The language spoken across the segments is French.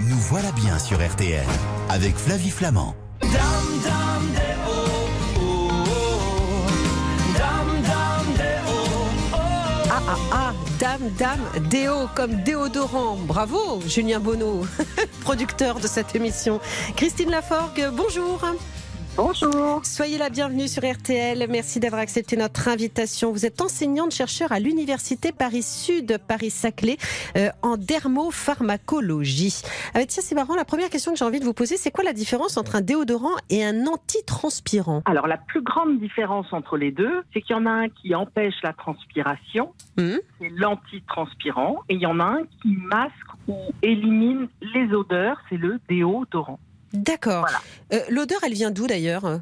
Nous voilà bien sur RTL avec Flavie Flamand. Ah ah ah, dame, dame, déo comme déodorant. Bravo, Julien Bonneau, producteur de cette émission. Christine Laforgue, bonjour. Bonjour. Soyez la bienvenue sur RTL. Merci d'avoir accepté notre invitation. Vous êtes enseignante chercheur à l'université Paris Sud, Paris Saclay, euh, en dermopharmacologie. Ah, tiens, c'est marrant. La première question que j'ai envie de vous poser, c'est quoi la différence entre un déodorant et un antitranspirant? Alors la plus grande différence entre les deux, c'est qu'il y en a un qui empêche la transpiration, Hum, c'est l'antitranspirant, et il y en a un qui masque ou élimine les odeurs, c'est le déodorant. D'accord. Voilà. Euh, L'odeur, elle vient d'où d'ailleurs?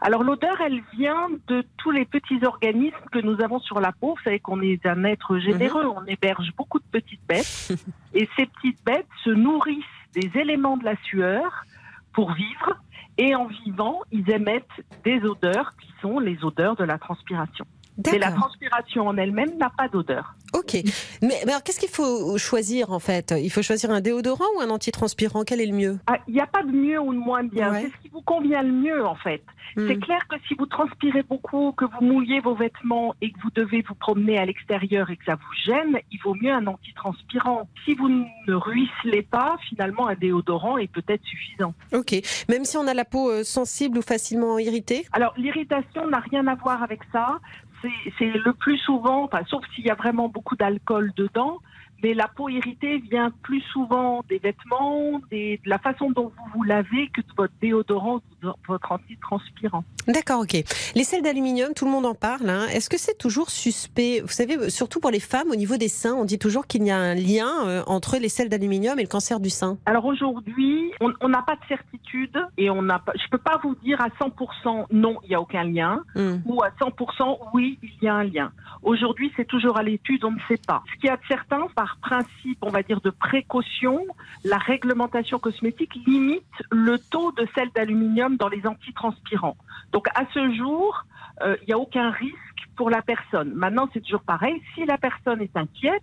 Alors l'odeur, elle vient de tous les petits organismes que nous avons sur la peau. Vous savez qu'on est un être généreux, on héberge beaucoup de petites bêtes, et ces petites bêtes se nourrissent des éléments de la sueur pour vivre, et en vivant, ils émettent des odeurs qui sont les odeurs de la transpiration. Mais la transpiration en elle-même n'a pas d'odeur. Ok. Mais, mais alors, qu'est-ce qu'il faut choisir en fait? Il faut choisir un déodorant ou un antitranspirant? Quel est le mieux? Ah, Il n'y a pas de mieux ou de moins bien. Ouais. C'est ce qui vous convient le mieux, en fait. C'est Hmm. clair que si vous transpirez beaucoup, que vous mouillez vos vêtements et que vous devez vous promener à l'extérieur et que ça vous gêne, il vaut mieux un antitranspirant. Si vous ne ruisselez pas, finalement, un déodorant est peut-être suffisant. Ok. Même si on a la peau euh, sensible ou facilement irritée? Alors, l'irritation n'a rien à voir avec ça. C'est- le plus souvent, sauf s'il y a vraiment beaucoup d'alcool dedans, mais la peau irritée vient plus souvent des vêtements, de la façon dont vous vous lavez que de votre déodorant votre antitranspirant. D'accord, ok. Les sels d'aluminium, tout le monde en parle. hein. Est-ce que c'est toujours suspect? Vous savez, surtout pour les femmes, au niveau des seins, on dit toujours qu'il y a un lien euh, entre les sels d'aluminium et le cancer du sein. Alors aujourd'hui, on on n'a pas de certitude et on n'a pas, je peux pas vous dire à 100% non, il n'y a aucun lien Hmm. ou à 100% oui, il y a un lien. Aujourd'hui, c'est toujours à l'étude, on ne sait pas. Ce qu'il y a de certain, par principe, on va dire de précaution, la réglementation cosmétique limite le taux de sel d'aluminium dans les antitranspirants. Donc à ce jour, euh, il n'y a aucun risque pour la personne. Maintenant, c'est toujours pareil. Si la personne est inquiète,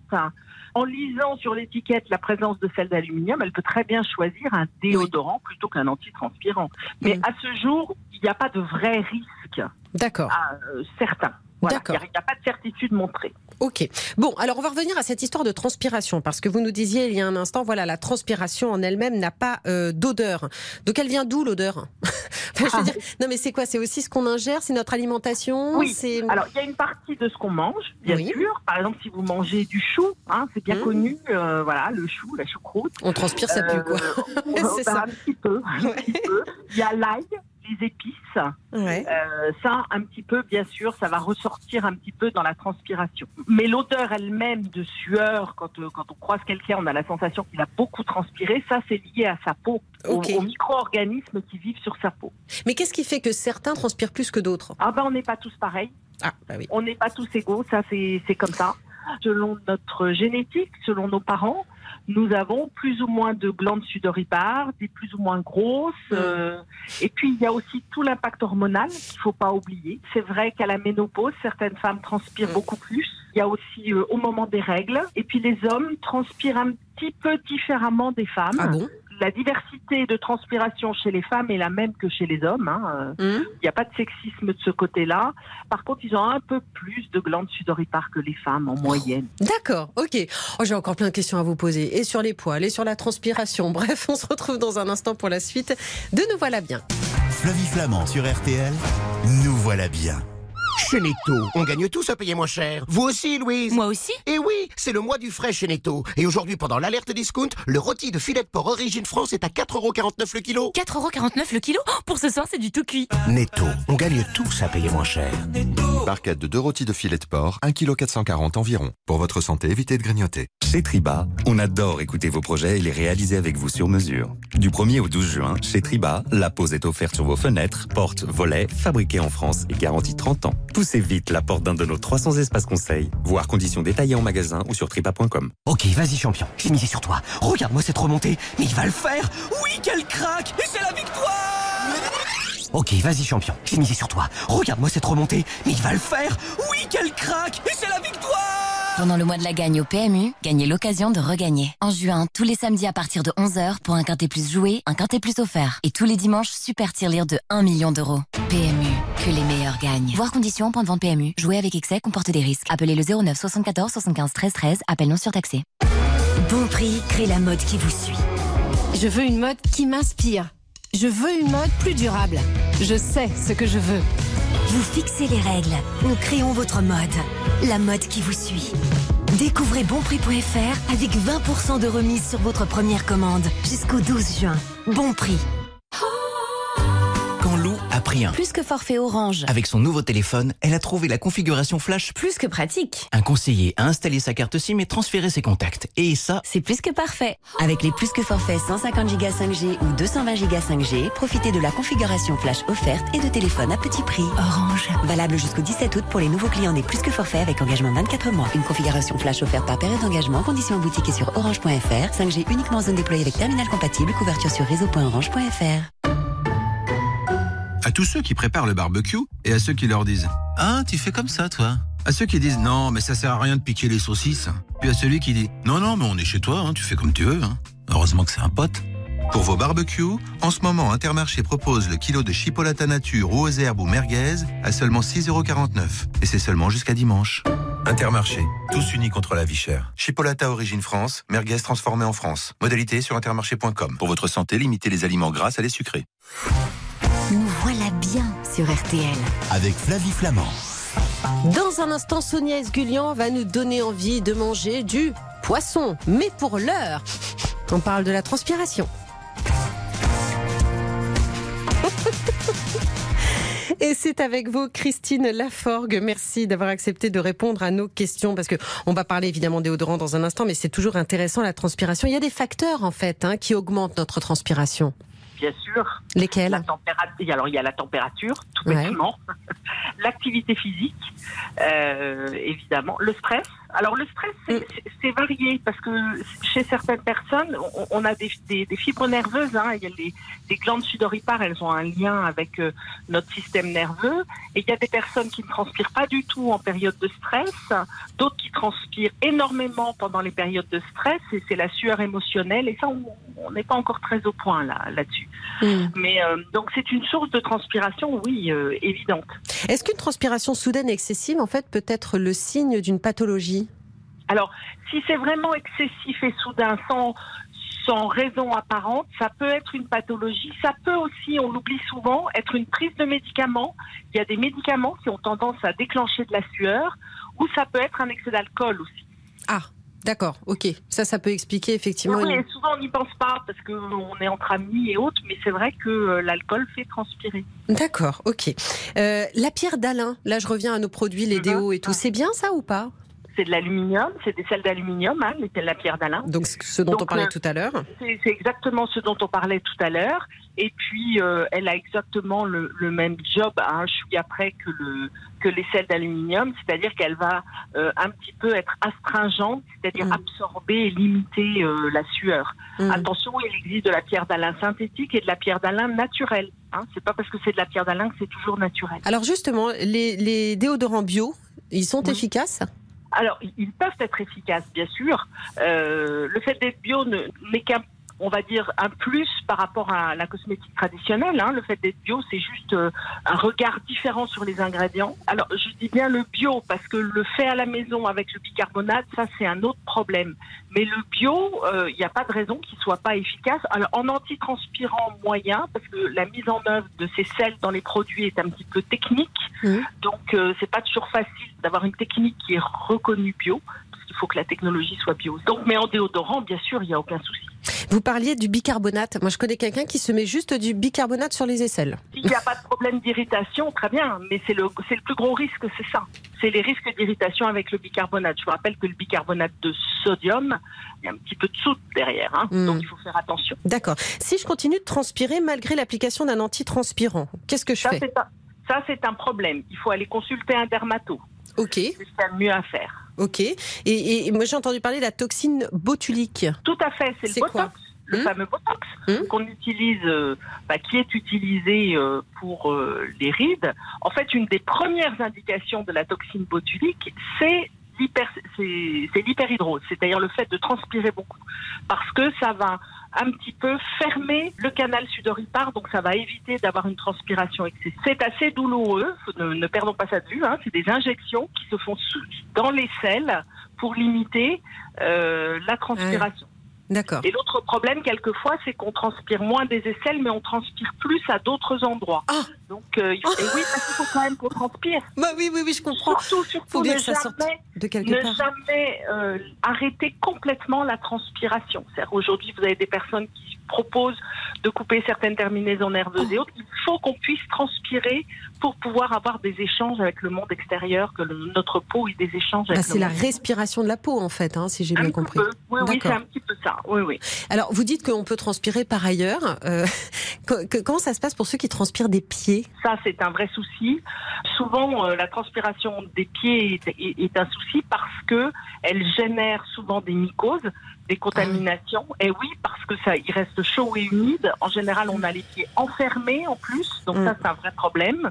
en lisant sur l'étiquette la présence de sel d'aluminium, elle peut très bien choisir un déodorant plutôt qu'un antitranspirant. Mais Mm. à ce jour, il n'y a pas de vrai risque D'accord. euh, certain. Voilà. Il n'y a, pas de certitude montrée. Ok. Bon, alors on va revenir à cette histoire de transpiration, parce que vous nous disiez il y a un instant, voilà, la transpiration en elle-même n'a pas euh, d'odeur. Donc elle vient d'où l'odeur? Enfin, je veux dire, Non, mais c'est quoi? C'est aussi ce qu'on ingère? C'est notre alimentation? Oui. Alors, il y a une partie de ce qu'on mange, bien Oui. sûr. Par exemple, si vous mangez du chou, hein, c'est bien Mm. connu, euh, voilà, le chou, la choucroute. on transpire, ça pue quoi. Euh, C'est ben, ça. Un petit peu. un petit peu. Il y a l'ail, les épices. Ouais. Euh, ça, un petit peu, bien sûr, ça va ressortir un petit peu dans la transpiration. Mais l'odeur elle-même de sueur, quand, euh, quand on croise quelqu'un, on a la sensation qu'il a beaucoup transpiré. Ça, c'est lié à sa peau, aux- Ok. aux, micro-organismes qui vivent sur sa peau. Mais qu'est-ce qui fait que certains transpirent plus que d'autres? Ah ben, on n'est pas tous pareils. Ah, bah oui. On n'est pas tous égaux. Ça, c'est comme ça. Selon notre génétique, selon nos parents, nous avons plus ou moins de glandes sudoripares, des plus ou moins grosses. Mm. euh, et puis, il y a aussi tout l'impact hormonal qu'il faut pas oublier. C'est vrai qu'à la ménopause, certaines femmes transpirent Mm. beaucoup plus. Il y a aussi euh, au moment des règles. Et puis, les hommes transpirent un petit peu différemment des femmes. Ah bon? La diversité de transpiration chez les femmes est la même que chez les hommes. hein. Hum il n'y a pas de sexisme de ce côté-là. Par contre, ils ont un peu plus de glandes sudoripares que les femmes en moyenne. D'accord, ok. Oh, J'ai encore plein de questions à vous poser, et sur les poils, et sur la transpiration. Bref, on se retrouve dans un instant pour la suite de Nous voilà bien. Flavie Flamand sur RTL. Nous voilà bien. Chez Netto, on gagne tous à payer moins cher. Vous aussi, Louise Moi aussi Et oui, c'est le mois du frais chez Netto. Et aujourd'hui, pendant l'alerte discount, le rôti de filet de porc Origine France est à 4,49€ le kilo. 4,49€ le kilo Pour ce soir, c'est du tout cuit. Netto, on gagne tous à payer moins cher. Barquette de deux rôtis de filet de porc, 1 kg 440 environ. Pour votre santé, évitez de grignoter. Chez Triba, on adore écouter vos projets et les réaliser avec vous sur mesure. Du 1er au 12 juin, chez Triba, la pose est offerte sur vos fenêtres, portes, volets, fabriqués en France et garantie 30 ans. Poussez vite la porte d'un de nos 300 espaces conseils, voire conditions détaillées en magasin ou sur tripa.com. Ok, vas-y champion, j'ai misé sur toi. Regarde-moi cette remontée, mais il va le faire. Oui, quel crack. Et c'est la victoire. Ok, vas-y champion, j'ai misé sur toi. Regarde-moi cette remontée, mais il va le faire. Oui, quel crack. Et c'est la victoire Pendant le mois de la gagne au PMU, gagnez l'occasion de regagner. En juin, tous les samedis à partir de 11h, pour un quintet plus joué, un quintet plus offert. Et tous les dimanches, super tirelire de 1 million d'euros. PMU, que les meilleurs gagnent. Voir conditions, point de vente PMU. Jouer avec excès comporte des risques. Appelez le 09 74 75 13 13. Appel non surtaxé. Bon prix, crée la mode qui vous suit. Je veux une mode qui m'inspire. Je veux une mode plus durable. Je sais ce que je veux. Vous fixez les règles. Nous créons votre mode. La mode qui vous suit. Découvrez bonprix.fr avec 20% de remise sur votre première commande jusqu'au 12 juin. Bon prix. Plus que forfait orange. Avec son nouveau téléphone, elle a trouvé la configuration flash. Plus que pratique. Un conseiller a installé sa carte SIM et transféré ses contacts. Et ça, c'est plus que parfait. Avec les plus que forfaits 150 Go 5G ou 220 Go 5G, profitez de la configuration flash offerte et de téléphone à petit prix. Orange. Valable jusqu'au 17 août pour les nouveaux clients des plus que forfaits avec engagement 24 mois. Une configuration flash offerte par période d'engagement. Conditions en boutique et sur orange.fr. 5G uniquement en zone déployée avec terminal compatible. Couverture sur réseau.orange.fr à tous ceux qui préparent le barbecue et à ceux qui leur disent Ah, tu fais comme ça, toi À ceux qui disent Non, mais ça sert à rien de piquer les saucisses. Puis à celui qui dit Non, non, mais on est chez toi, hein, tu fais comme tu veux. Hein. Heureusement que c'est un pote. Pour vos barbecues, en ce moment, Intermarché propose le kilo de chipolata nature ou aux herbes ou merguez à seulement 6,49€. Et c'est seulement jusqu'à dimanche. Intermarché, tous unis contre la vie chère. Chipolata origine France, merguez transformée en France. Modalité sur intermarché.com. Pour votre santé, limitez les aliments gras à les sucrés. Nous voilà bien sur RTL. Avec Flavie Flamand. Dans un instant, Sonia Esgulian va nous donner envie de manger du poisson. Mais pour l'heure, on parle de la transpiration. Et c'est avec vous, Christine Laforgue. Merci d'avoir accepté de répondre à nos questions parce que on va parler évidemment déodorant dans un instant, mais c'est toujours intéressant la transpiration. Il y a des facteurs en fait hein, qui augmentent notre transpiration bien sûr. Lesquels la température, Alors, il y a la température, tout bêtement. L'activité physique, euh, évidemment. Le stress. Alors, le stress, c'est mm. varié parce que chez certaines personnes, on, a des, fibres nerveuses. Hein. Il y a les, glandes sudoripares, elles ont un lien avec euh, notre système nerveux. Et il y a des personnes qui ne transpirent pas du tout en période de stress, d'autres qui transpirent énormément pendant les périodes de stress. Et c'est la sueur émotionnelle. Et ça, on n'est pas encore très au point là, là-dessus. Mm. Mais euh, donc c'est une source de transpiration, oui, euh, évidente. Est-ce qu'une transpiration soudaine et excessive, en fait, peut être le signe d'une pathologie? Alors, si c'est vraiment excessif et soudain, sans sans raison apparente, ça peut être une pathologie. Ça peut aussi, on l'oublie souvent, être une prise de médicaments. Il y a des médicaments qui ont tendance à déclencher de la sueur, ou ça peut être un excès d'alcool aussi. Ah, D'accord, ok. Ça, ça peut expliquer effectivement. Oui, souvent on n'y pense pas parce qu'on est entre amis et autres, mais c'est vrai que euh, l'alcool fait transpirer. D'accord, ok. Euh, la pierre d'Alain, là je reviens à nos produits, les mhm. déos et tout, c'est bien ça ou pas? C'est de l'aluminium, c'est des sels d'aluminium, hein, la pierre d'Alain. Donc ce dont on parlait euh, tout à l'heure. C'est exactement ce dont on parlait tout à l'heure. Et puis elle a exactement le, même job à un chouïa après que le que les sels d'aluminium, c'est-à-dire qu'elle va euh, un petit peu être astringente, c'est-à-dire mm. absorber et limiter euh, la sueur. Mm. Attention, il existe de la pierre d'Alain synthétique et de la pierre d'Alain naturelle. Hein. C'est pas parce que c'est de la pierre d'Alain que c'est toujours naturel. Alors justement, les, déodorants bio, ils sont efficaces? Alors, ils peuvent être efficaces, bien sûr. Euh, le fait d'être bio n'est qu'un on va dire, un plus par rapport à la cosmétique traditionnelle. Hein. Le fait d'être bio, c'est juste euh, un regard différent sur les ingrédients. Alors, je dis bien le bio parce que le fait à la maison avec le bicarbonate, ça, c'est un autre problème. Mais le bio, il euh, n'y a pas de raison qu'il soit pas efficace. Alors, en antitranspirant moyen, parce que la mise en œuvre de ces sels dans les produits est un petit peu technique. Mmh. Donc, euh, c'est pas toujours facile d'avoir une technique qui est reconnue bio il faut que la technologie soit bio. Donc, mais en déodorant, bien sûr, il n'y a aucun souci. Vous parliez du bicarbonate. Moi, je connais quelqu'un qui se met juste du bicarbonate sur les aisselles. S'il n'y a pas de problème d'irritation, très bien. Mais c'est le, le plus gros risque, c'est ça. C'est les risques d'irritation avec le bicarbonate. Je vous rappelle que le bicarbonate de sodium, il y a un petit peu de soude derrière. Hein. Hmm. Donc, il faut faire attention. D'accord. Si je continue de transpirer malgré l'application d'un antitranspirant, qu'est-ce que je fais? Ça, c'est un problème. Il faut aller consulter un dermato. Ok. C'est le mieux à faire. Ok. Et, moi, j'ai entendu parler de la toxine botulique. Tout à fait, c'est le botox. le hmm fameux botox hmm qu'on utilise, euh, bah, qui est utilisé euh, pour euh, les rides. En fait, une des premières indications de la toxine botulique, c'est c'est c'est l'hyperhidrose, c'est-à-dire le fait de transpirer beaucoup, parce que ça va un petit peu fermer le canal sudoripare, donc ça va éviter d'avoir une transpiration excessive. C'est assez douloureux, ne, ne perdons pas ça de vue, hein, c'est des injections qui se font sous- dans les selles pour limiter euh, la transpiration. D'accord. Et l'autre problème, quelquefois, c'est qu'on transpire moins des aisselles, mais on transpire plus à d'autres endroits. Donc, euh, il faut, et oui, parce qu'il faut quand même qu'on transpire. Bah oui, oui, oui, je comprends. Surtout, surtout, Faut bien ne que ça sorte jamais, de quelque ne part. jamais euh, arrêter complètement la transpiration. C'est-à-dire, aujourd'hui, vous avez des personnes qui proposent de couper certaines terminaisons nerveuses et autres. Il faut qu'on puisse transpirer pour pouvoir avoir des échanges avec le monde extérieur, que le- notre peau ait des échanges Bah, avec c'est le la monde. respiration de la peau, en fait, hein, si j'ai bien compris. peu. Oui, oui, c'est un petit peu ça. Oui, oui. Alors, vous dites qu'on peut transpirer par ailleurs. Euh, que- que- comment ça se passe pour ceux qui transpirent des pieds? Ça, c'est un vrai souci. Souvent, euh, la transpiration des pieds est, est- est un souci parce que elle génère souvent des mycoses, des contaminations. Et oui, parce que ça, il reste chaud et humide. En général, on a les pieds enfermés en plus, donc ça, c'est un vrai problème.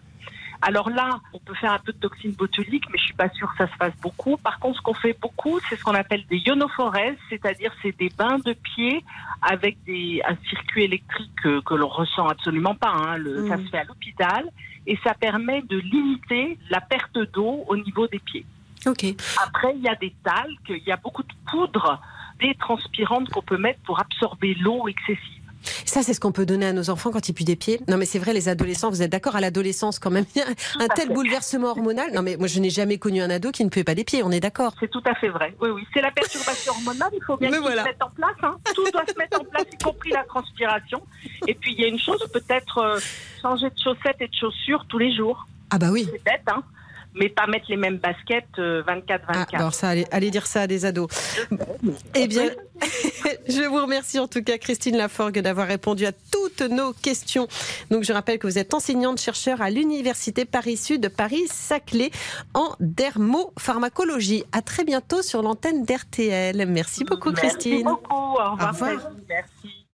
Alors là, on peut faire un peu de toxine botulique, mais je suis pas sûre que ça se fasse beaucoup. Par contre, ce qu'on fait beaucoup, c'est ce qu'on appelle des ionophorèses, c'est-à-dire c'est des bains de pieds avec des, un circuit électrique que, que l'on ressent absolument pas. hein. Le- Ça se fait à l'hôpital et ça permet de limiter la perte d'eau au niveau des pieds. Ok. Après, il y a des talcs, il y a beaucoup de poudres détranspirantes qu'on peut mettre pour absorber l'eau excessive. Ça, c'est ce qu'on peut donner à nos enfants quand ils puent des pieds. Non, mais c'est vrai, les adolescents, vous êtes d'accord à l'adolescence quand même. Il y a un tel fait. bouleversement hormonal. Non, mais moi, je n'ai jamais connu un ado qui ne puait pas des pieds. On est d'accord. C'est tout à fait vrai. Oui, oui. C'est la perturbation hormonale. Il faut bien voilà. se mette en place. hein. Tout doit se mettre en place, y compris la transpiration. Et puis, il y a une chose, peut-être euh, changer de chaussettes et de chaussures tous les jours. Ah bah oui. C'est bête, hein. Mais pas mettre les mêmes baskets euh, 24-24. Ah, alors ça, allez, allez dire ça à des ados. Eh bien, je vous remercie en tout cas, Christine Laforgue, d'avoir répondu à toutes nos questions. Donc, je rappelle que vous êtes enseignante chercheur à l'Université Paris-Sud, Paris-Saclay, en dermopharmacologie. À très bientôt sur l'antenne d'RTL. Merci beaucoup, Merci Christine. beaucoup. Au revoir. Au revoir. Merci.